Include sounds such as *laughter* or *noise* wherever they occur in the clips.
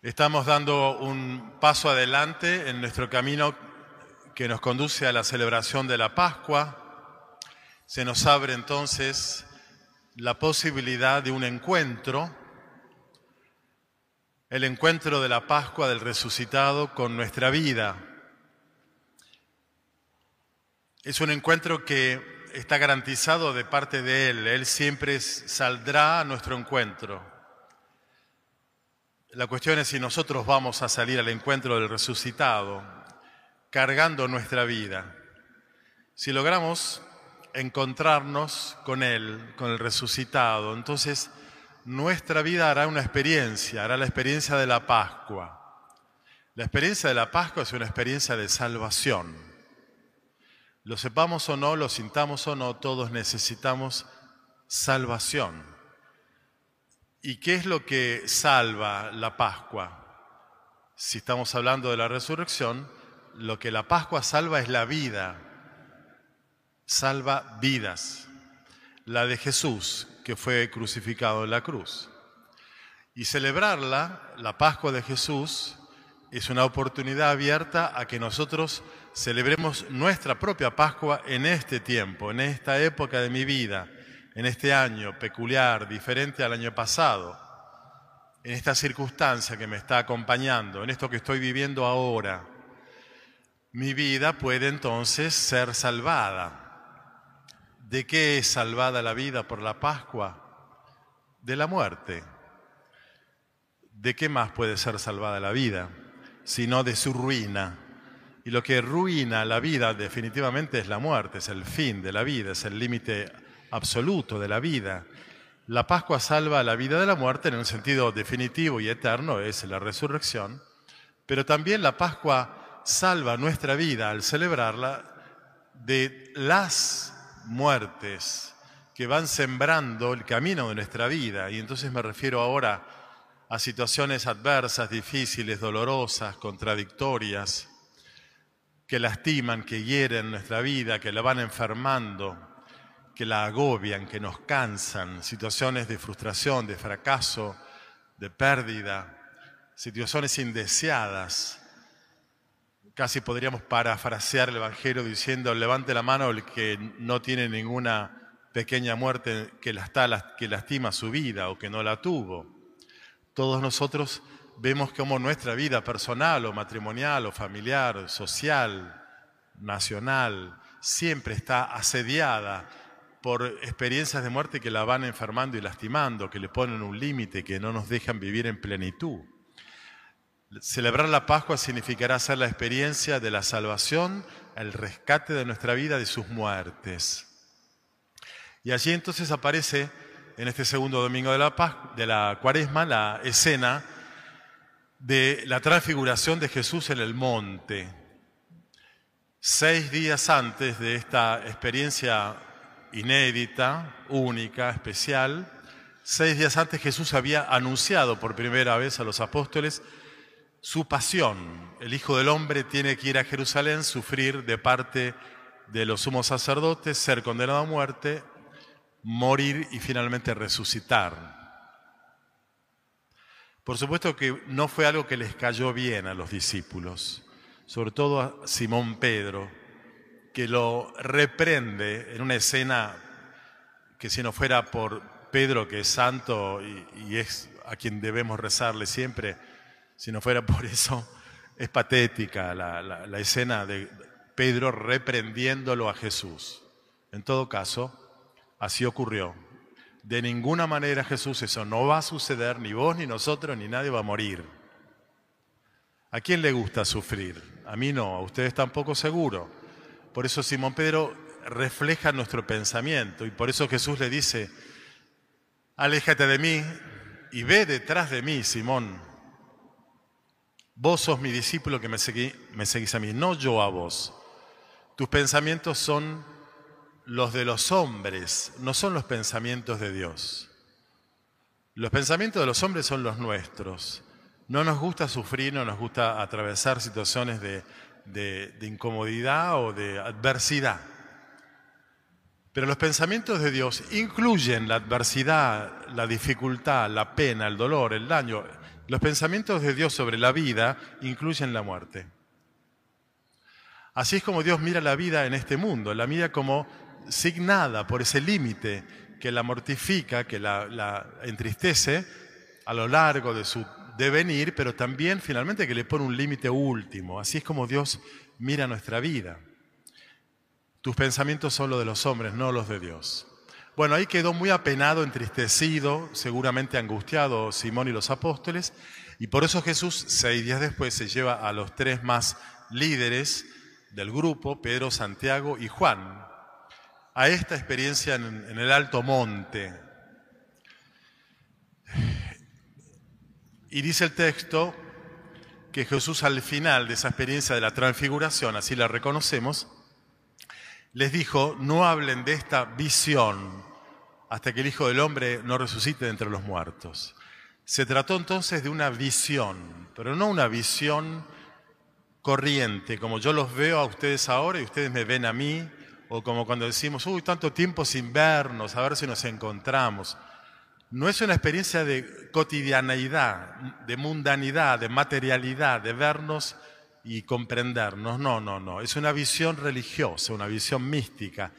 Estamos dando un paso adelante en nuestro camino que nos conduce a la celebración de la Pascua. Se nos abre entonces la posibilidad de un encuentro, el encuentro de la Pascua del resucitado con nuestra vida. Es un encuentro que está garantizado de parte de Él. Él siempre saldrá a nuestro encuentro. La cuestión es si nosotros vamos a salir al encuentro del resucitado, cargando nuestra vida. Si logramos encontrarnos con Él, con el resucitado, entonces nuestra vida hará una experiencia, hará la experiencia de la Pascua. La experiencia de la Pascua es una experiencia de salvación. Lo sepamos o no, lo sintamos o no, todos necesitamos salvación. ¿Y qué es lo que salva la Pascua? Si estamos hablando de la resurrección, lo que la Pascua salva es la vida, salva vidas, la de Jesús que fue crucificado en la cruz. Y celebrarla, la Pascua de Jesús, es una oportunidad abierta a que nosotros celebremos nuestra propia Pascua en este tiempo, en esta época de mi vida en este año peculiar, diferente al año pasado, en esta circunstancia que me está acompañando, en esto que estoy viviendo ahora, mi vida puede entonces ser salvada. ¿De qué es salvada la vida por la Pascua? De la muerte. ¿De qué más puede ser salvada la vida? Sino de su ruina. Y lo que ruina la vida definitivamente es la muerte, es el fin de la vida, es el límite absoluto de la vida. La Pascua salva la vida de la muerte en un sentido definitivo y eterno, es la resurrección, pero también la Pascua salva nuestra vida al celebrarla de las muertes que van sembrando el camino de nuestra vida. Y entonces me refiero ahora a situaciones adversas, difíciles, dolorosas, contradictorias, que lastiman, que hieren nuestra vida, que la van enfermando, que la agobian, que nos cansan, situaciones de frustración, de fracaso, de pérdida, situaciones indeseadas. Casi podríamos parafrasear el Evangelio diciendo, levante la mano el que no tiene ninguna pequeña muerte que, lastima su vida o que no la tuvo. Todos nosotros vemos cómo nuestra vida personal o matrimonial o familiar, social, nacional, siempre está asediada por experiencias de muerte que la van enfermando y lastimando, que le ponen un límite, que no nos dejan vivir en plenitud. Celebrar la Pascua significará hacer la experiencia de la salvación, el rescate de nuestra vida de sus muertes. Y allí entonces aparece en este segundo domingo de la, de la cuaresma la escena de la transfiguración de Jesús en el monte. Seis días antes de esta experiencia inédita, única, especial. Seis días antes Jesús había anunciado por primera vez a los apóstoles su pasión. El Hijo del Hombre tiene que ir a Jerusalén, sufrir de parte de los sumos sacerdotes, ser condenado a muerte, morir y finalmente resucitar. Por supuesto que no fue algo que les cayó bien a los discípulos, sobre todo a Simón Pedro, que lo reprende en una escena que si no fuera por Pedro, que es santo y, es a quien debemos rezarle siempre, si no fuera por eso, es patética la, la escena de Pedro reprendiéndolo a Jesús. En todo caso, así ocurrió. De ninguna manera Jesús eso no va a suceder, ni vos, ni nosotros, ni nadie va a morir. ¿A quién le gusta sufrir? A mí no, a ustedes tampoco seguro. Por eso Simón Pedro refleja nuestro pensamiento y por eso Jesús le dice, aléjate de mí y ve detrás de mí, Simón. Vos sos mi discípulo que me, me seguís a mí, no yo a vos. Tus pensamientos son los de los hombres, no son los pensamientos de Dios. Los pensamientos de los hombres son los nuestros. No nos gusta sufrir, no nos gusta atravesar situaciones de de, incomodidad o de adversidad. Pero los pensamientos de Dios incluyen la adversidad, la dificultad, la pena, el dolor, el daño, Los pensamientos de Dios sobre la vida incluyen la muerte. Así es como Dios mira la vida en este mundo, la mira como signada por ese límite que la mortifica, que la, entristece a lo largo de su devenir, pero también finalmente que le pone un límite último. Así es como Dios mira nuestra vida. Tus pensamientos son los de los hombres, no los de Dios. Bueno, ahí quedó muy apenado, entristecido, seguramente angustiado Simón y los apóstoles, y por eso Jesús, seis días después, se lleva a los tres más líderes del grupo, Pedro, Santiago y Juan, a esta experiencia en, el alto monte. Y dice el texto que Jesús al final de esa experiencia de la transfiguración, así la reconocemos, les dijo, no hablen de esta visión hasta que el Hijo del Hombre no resucite de entre los muertos. Se trató entonces de una visión, pero no una visión corriente, como yo los veo a ustedes ahora y ustedes me ven a mí, o como cuando decimos, uy, tanto tiempo sin vernos, a ver si nos encontramos. No es una experiencia de cotidianeidad, de mundanidad, de materialidad, de vernos y comprendernos. No, no, no. Es una visión religiosa, una visión mística.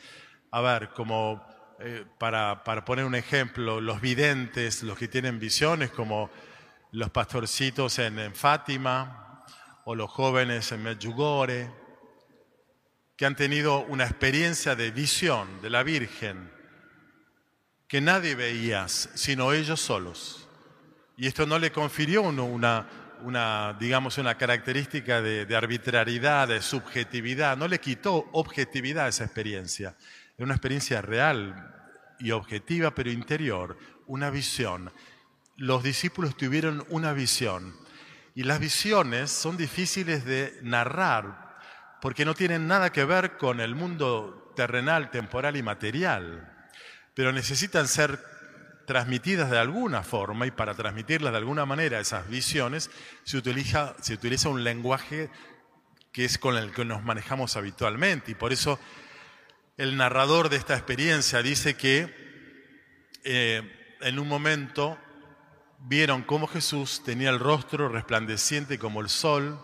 A ver, como eh, para, para, poner un ejemplo, los videntes, los que tienen visiones, como los pastorcitos en, en Fátima o los jóvenes en Medjugorje, que han tenido una experiencia de visión de la Virgen que nadie veía sino ellos solos. Y esto no le confirió una, una digamos, una característica de, de, arbitrariedad, de subjetividad, no le quitó objetividad a esa experiencia. Es una experiencia real y objetiva, pero interior, una visión. Los discípulos tuvieron una visión. Y las visiones son difíciles de narrar porque no tienen nada que ver con el mundo terrenal, temporal y material, pero necesitan ser transmitidas de alguna forma y para transmitirlas de alguna manera esas visiones se utiliza, se utiliza un lenguaje que es con el que nos manejamos habitualmente. Y por eso el narrador de esta experiencia dice que eh, en un momento vieron cómo Jesús tenía el rostro resplandeciente como el sol,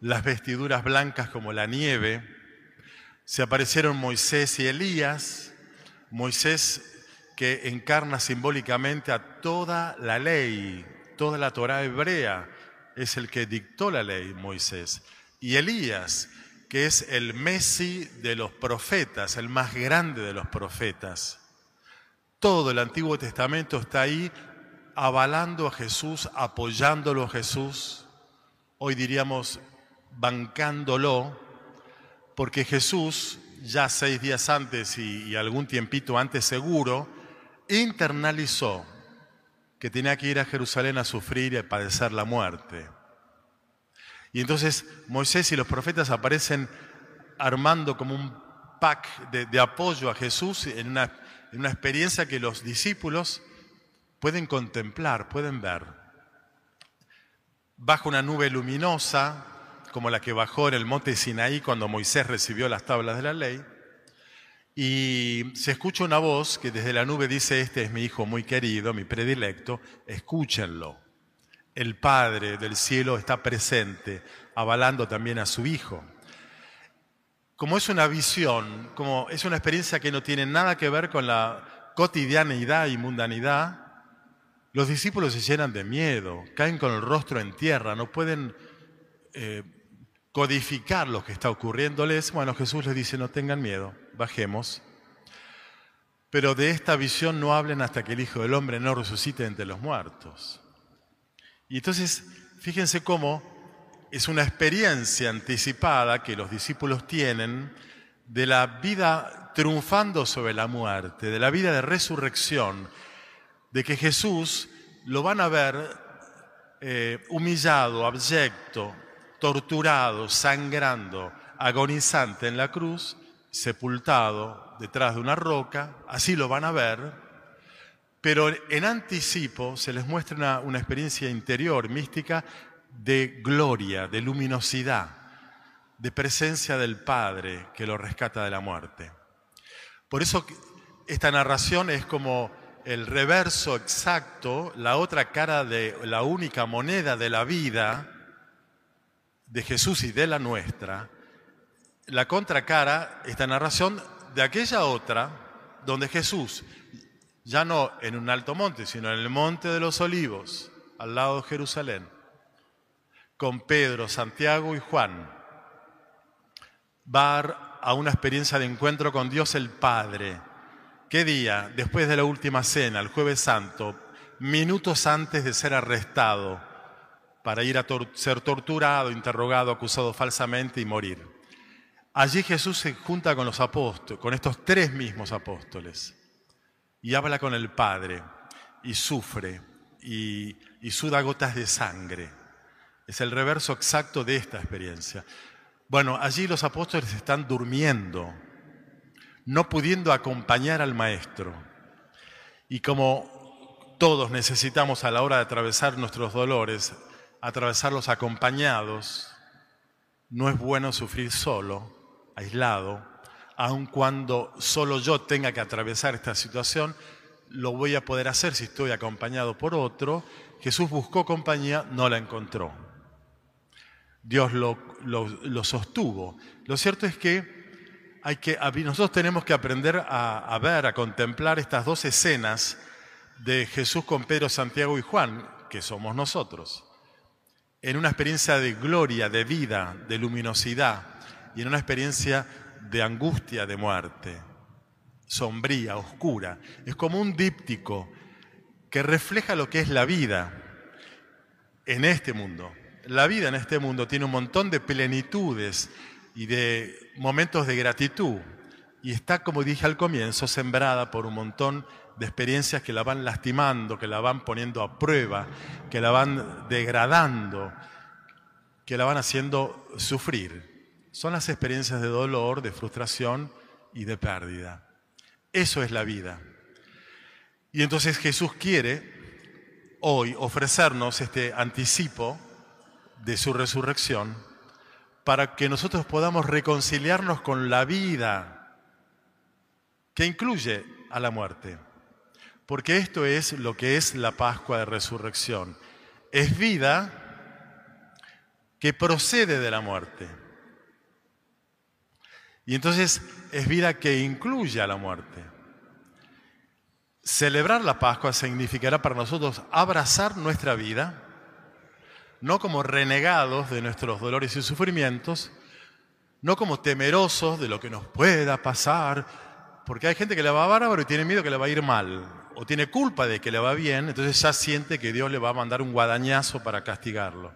las vestiduras blancas como la nieve, se aparecieron Moisés y Elías, Moisés que encarna simbólicamente a toda la ley, toda la Torah hebrea, es el que dictó la ley, Moisés, y Elías, que es el Messi de los profetas, el más grande de los profetas. Todo el Antiguo Testamento está ahí avalando a Jesús, apoyándolo a Jesús. Hoy diríamos bancándolo, porque Jesús, ya seis días antes y, algún tiempito antes seguro, internalizó que tenía que ir a Jerusalén a sufrir y a padecer la muerte. Y entonces Moisés y los profetas aparecen armando como un pack de, apoyo a Jesús en una, en una experiencia que los discípulos pueden contemplar, pueden ver. Bajo una nube luminosa, como la que bajó en el monte Sinaí cuando Moisés recibió las tablas de la ley. Y se escucha una voz que desde la nube dice, este es mi hijo muy querido, mi predilecto, escúchenlo. El Padre del cielo está presente, avalando también a su Hijo. Como es una visión, como es una experiencia que no tiene nada que ver con la cotidianeidad y mundanidad, los discípulos se llenan de miedo, caen con el rostro en tierra, no pueden eh, codificar lo que está ocurriéndoles, bueno, Jesús les dice, no tengan miedo, bajemos. Pero de esta visión no hablen hasta que el Hijo del Hombre no resucite entre los muertos. Y entonces, fíjense cómo es una experiencia anticipada que los discípulos tienen de la vida triunfando sobre la muerte, de la vida de resurrección, de que Jesús lo van a ver eh, humillado, abyecto, torturado, sangrando, agonizante en la cruz, sepultado detrás de una roca, así lo van a ver, pero en anticipo se les muestra una, experiencia interior, mística, de gloria, de luminosidad, de presencia del Padre que lo rescata de la muerte. Por eso esta narración es como el reverso exacto, la otra cara de la única moneda de la vida de Jesús y de la nuestra, la contracara, esta narración de aquella otra, donde Jesús, ya no en un alto monte, sino en el monte de los olivos, al lado de Jerusalén, con Pedro, Santiago y Juan, va a una experiencia de encuentro con Dios el Padre. ¿Qué día? Después de la última cena, el jueves santo, minutos antes de ser arrestado para ir a ser torturado, interrogado, acusado falsamente y morir. Allí Jesús se junta con los apóstoles, con estos tres mismos apóstoles, y habla con el Padre, y sufre, y, y suda gotas de sangre. Es el reverso exacto de esta experiencia. Bueno, allí los apóstoles están durmiendo, no pudiendo acompañar al Maestro. Y como todos necesitamos a la hora de atravesar nuestros dolores, atravesarlos acompañados, no es bueno sufrir solo, aislado, aun cuando solo yo tenga que atravesar esta situación, lo voy a poder hacer si estoy acompañado por otro. Jesús buscó compañía, no la encontró. Dios lo, sostuvo. Lo cierto es que, hay que nosotros tenemos que aprender a ver, a contemplar estas dos escenas de Jesús con Pedro, Santiago y Juan, que somos nosotros, en una experiencia de gloria, de vida, de luminosidad y en una experiencia de angustia, de muerte, sombría, oscura. Es como un díptico que refleja lo que es la vida en este mundo la vida en este mundo tiene un montón de plenitudes y de momentos de gratitud y está, como dije al comienzo, sembrada por un montón de experiencias que la van lastimando, que la van poniendo a prueba, que la van degradando, que la van haciendo sufrir. Son las experiencias de dolor, de frustración y de pérdida. Eso es la vida. Y entonces Jesús quiere hoy ofrecernos este anticipo de su resurrección para que nosotros podamos reconciliarnos con la vida que incluye a la muerte. Porque esto es lo que es la Pascua de Resurrección. Es vida que procede de la muerte. Y entonces es vida que incluye a la muerte. Celebrar la Pascua significará para nosotros abrazar nuestra vida no como renegados de nuestros dolores y sufrimientos, no como temerosos de lo que nos pueda pasar, porque hay gente que le va bárbaro y tiene miedo que le va a ir mal, o tiene culpa de que le va bien, entonces ya siente que Dios le va a mandar un guadañazo para castigarlo.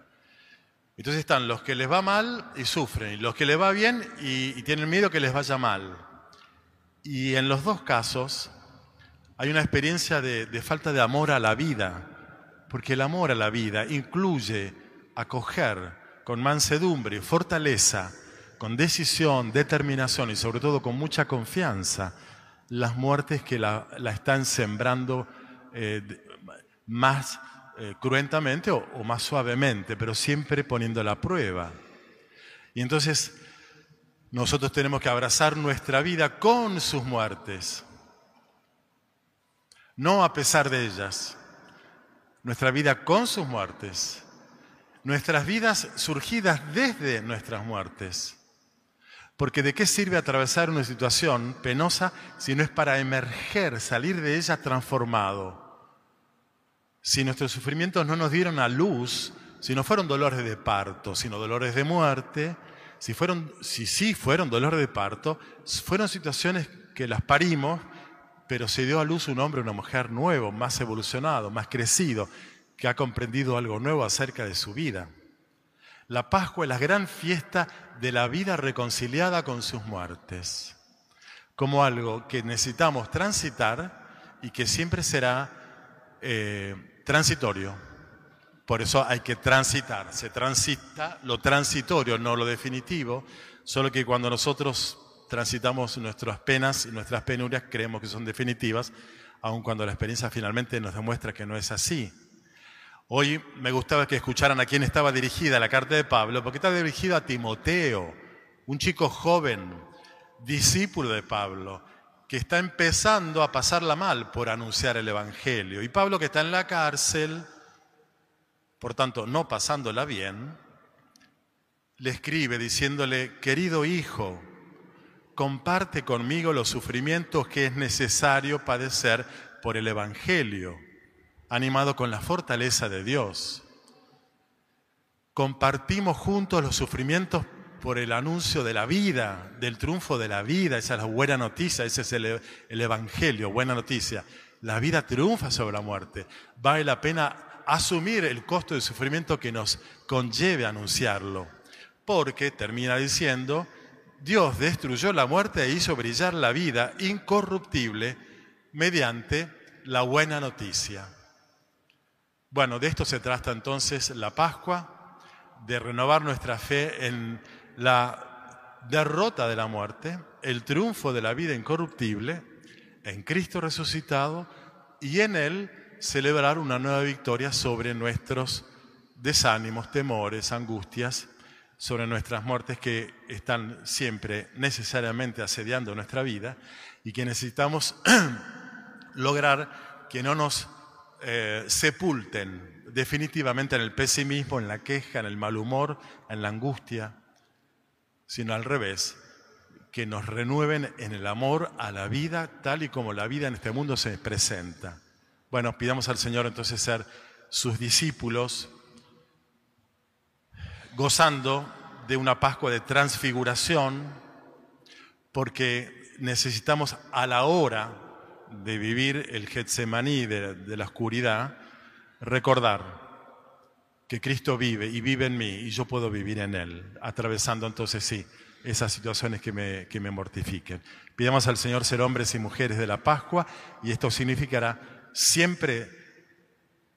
Entonces están los que les va mal y sufren, y los que les va bien y, tienen miedo que les vaya mal. Y en los dos casos hay una experiencia de falta de amor a la vida, porque el amor a la vida incluye acoger con mansedumbre, fortaleza, con decisión, determinación y sobre todo con mucha confianza las muertes que la, están sembrando eh, más eh, cruentamente o, o más suavemente, pero siempre poniendo la prueba. Y entonces nosotros tenemos que abrazar nuestra vida con sus muertes, no a pesar de ellas nuestra vida con sus muertes, nuestras vidas surgidas desde nuestras muertes. Porque ¿de qué sirve atravesar una situación penosa si no es para emerger, salir de ella transformado? Si nuestros sufrimientos no nos dieron a luz, si no fueron dolores de parto, sino dolores de muerte, si, fueron, si sí fueron dolores de parto, fueron situaciones que las parimos pero se dio a luz un hombre, una mujer nuevo, más evolucionado, más crecido, que ha comprendido algo nuevo acerca de su vida. La Pascua es la gran fiesta de la vida reconciliada con sus muertes, como algo que necesitamos transitar y que siempre será eh, transitorio. Por eso hay que transitar. Se transita lo transitorio, no lo definitivo, solo que cuando nosotros transitamos nuestras penas y nuestras penurias, creemos que son definitivas, aun cuando la experiencia finalmente nos demuestra que no es así. Hoy me gustaba que escucharan a quién estaba dirigida la carta de Pablo, porque está dirigida a Timoteo, un chico joven, discípulo de Pablo, que está empezando a pasarla mal por anunciar el Evangelio. Y Pablo que está en la cárcel, por tanto no pasándola bien, le escribe diciéndole, querido hijo, comparte conmigo los sufrimientos que es necesario padecer por el Evangelio, animado con la fortaleza de Dios. Compartimos juntos los sufrimientos por el anuncio de la vida, del triunfo de la vida. Esa es la buena noticia, ese es el, Evangelio, buena noticia. La vida triunfa sobre la muerte. Vale la pena asumir el costo del sufrimiento que nos conlleve anunciarlo. Porque, termina diciendo, Dios destruyó la muerte e hizo brillar la vida incorruptible mediante la buena noticia. Bueno, de esto se trata entonces la Pascua, de renovar nuestra fe en la derrota de la muerte, el triunfo de la vida incorruptible, en Cristo resucitado y en Él celebrar una nueva victoria sobre nuestros desánimos, temores, angustias sobre nuestras muertes que están siempre necesariamente asediando nuestra vida y que necesitamos *clears throat* lograr que no nos eh, sepulten definitivamente en el pesimismo, en la queja, en el mal humor, en la angustia, sino al revés, que nos renueven en el amor a la vida tal y como la vida en este mundo se presenta. Bueno, pidamos al Señor entonces ser sus discípulos, gozando de una Pascua de transfiguración, porque necesitamos a la hora de vivir el Getsemaní de, la oscuridad, recordar que Cristo vive y vive en mí y yo puedo vivir en Él, atravesando entonces sí esas situaciones que me, que me mortifiquen. Pidamos al Señor ser hombres y mujeres de la Pascua y esto significará siempre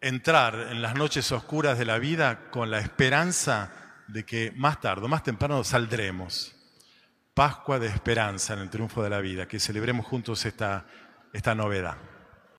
entrar en las noches oscuras de la vida con la esperanza de que más tarde o más temprano saldremos. Pascua de esperanza en el triunfo de la vida, que celebremos juntos esta, esta novedad.